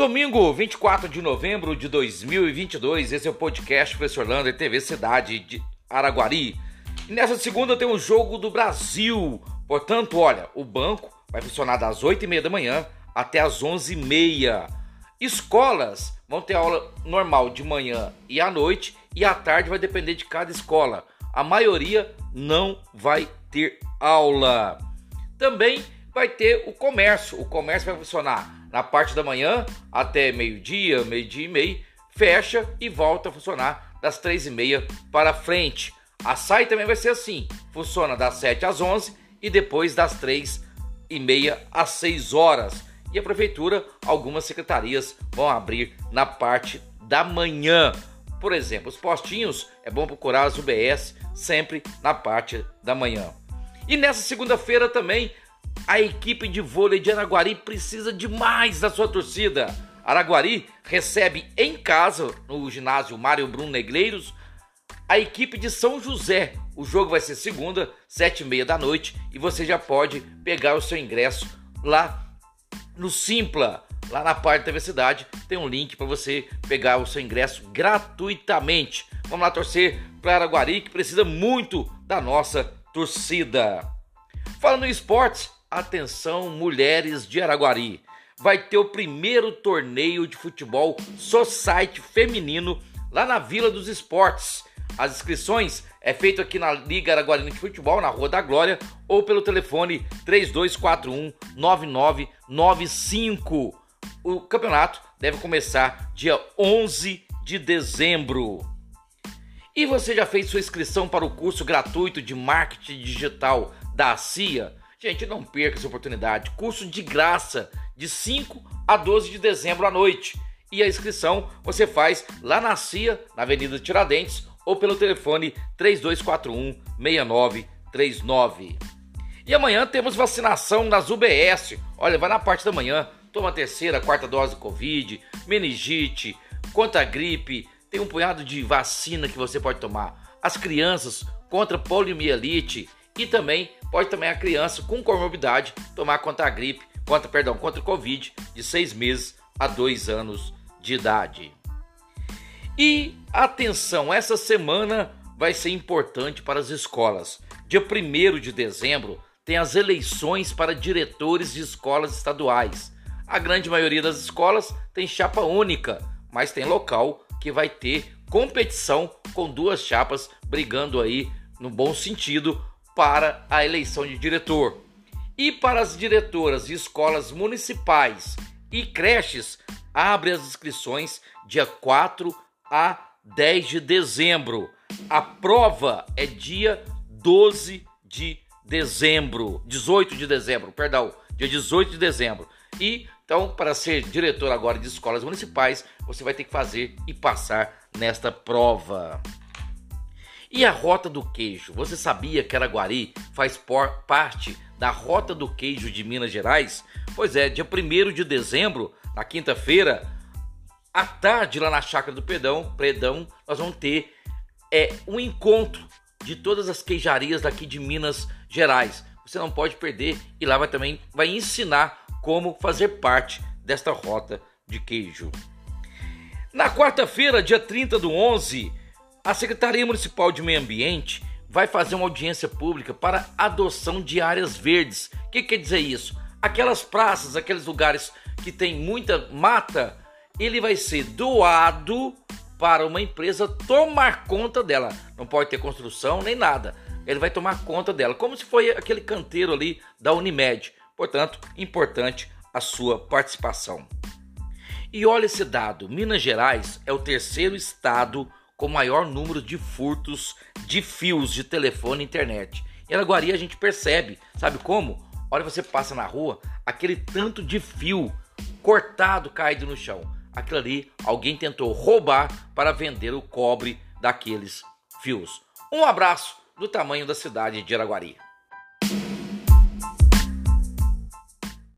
Domingo, 24 de novembro de 2022, esse é o podcast Professor Lander, TV Cidade de Araguari. E nessa segunda tem o Jogo do Brasil. Portanto, olha, o banco vai funcionar das 8h30 da manhã até as 11h30. Escolas vão ter aula normal de manhã e à noite, e à tarde vai depender de cada escola. A maioria não vai ter aula. Também vai ter o comércio. O comércio vai funcionar na parte da manhã até meio-dia, meio-dia e meio, fecha e volta a funcionar das três e meia para frente. A SAI também vai ser assim, funciona das 7 às 11 e depois das três e meia às 6 horas. E a prefeitura, algumas secretarias vão abrir na parte da manhã. Por exemplo, os postinhos é bom procurar as UBS sempre na parte da manhã. E nessa segunda-feira também a equipe de vôlei de Araguari precisa demais da sua torcida. Araguari recebe em casa, no ginásio Mário Bruno Negreiros, a equipe de São José. O jogo vai ser segunda, sete e meia da noite, e você já pode pegar o seu ingresso lá no Simpla, lá na parte da universidade. Tem um link para você pegar o seu ingresso gratuitamente. Vamos lá torcer para Araguari, que precisa muito da nossa torcida. Falando em esportes, Atenção, mulheres de Araguari. Vai ter o primeiro torneio de futebol society feminino lá na Vila dos Esportes. As inscrições é feito aqui na Liga Araguarina de Futebol, na Rua da Glória, ou pelo telefone 3241 9995. O campeonato deve começar dia 11 de dezembro. E você já fez sua inscrição para o curso gratuito de marketing digital da CIA? Gente, não perca essa oportunidade. Curso de graça de 5 a 12 de dezembro à noite. E a inscrição você faz lá na CIA, na Avenida Tiradentes, ou pelo telefone 3241 6939. E amanhã temos vacinação nas UBS. Olha, vai na parte da manhã, toma a terceira, quarta dose de Covid, meningite, contra a gripe, tem um punhado de vacina que você pode tomar. As crianças contra poliomielite e também pode também a criança com comorbidade tomar contra a gripe, contra, perdão, contra o Covid de seis meses a dois anos de idade. E atenção, essa semana vai ser importante para as escolas. Dia 1 de dezembro tem as eleições para diretores de escolas estaduais. A grande maioria das escolas tem chapa única, mas tem local que vai ter competição com duas chapas brigando aí no bom sentido para a eleição de diretor. E para as diretoras de escolas municipais e creches, abre as inscrições dia 4 a 10 de dezembro. A prova é dia 12 de dezembro, 18 de dezembro, perdão, dia 18 de dezembro. E então, para ser diretor agora de escolas municipais, você vai ter que fazer e passar nesta prova. E a Rota do Queijo? Você sabia que Araguari faz parte da Rota do Queijo de Minas Gerais? Pois é, dia 1 de dezembro, na quinta-feira, à tarde, lá na Chácara do Predão, Predão nós vamos ter é, um encontro de todas as queijarias daqui de Minas Gerais. Você não pode perder e lá vai também vai ensinar como fazer parte desta rota de queijo. Na quarta-feira, dia 30 do 11, a Secretaria Municipal de Meio Ambiente vai fazer uma audiência pública para adoção de áreas verdes. O que quer dizer isso? Aquelas praças, aqueles lugares que tem muita mata, ele vai ser doado para uma empresa tomar conta dela. Não pode ter construção nem nada. Ele vai tomar conta dela, como se foi aquele canteiro ali da Unimed. Portanto, importante a sua participação. E olha esse dado: Minas Gerais é o terceiro estado com maior número de furtos de fios de telefone e internet. Em Araguari a gente percebe, sabe como? Olha, você passa na rua, aquele tanto de fio cortado caído no chão. Aquilo ali, alguém tentou roubar para vender o cobre daqueles fios. Um abraço do tamanho da cidade de Araguari.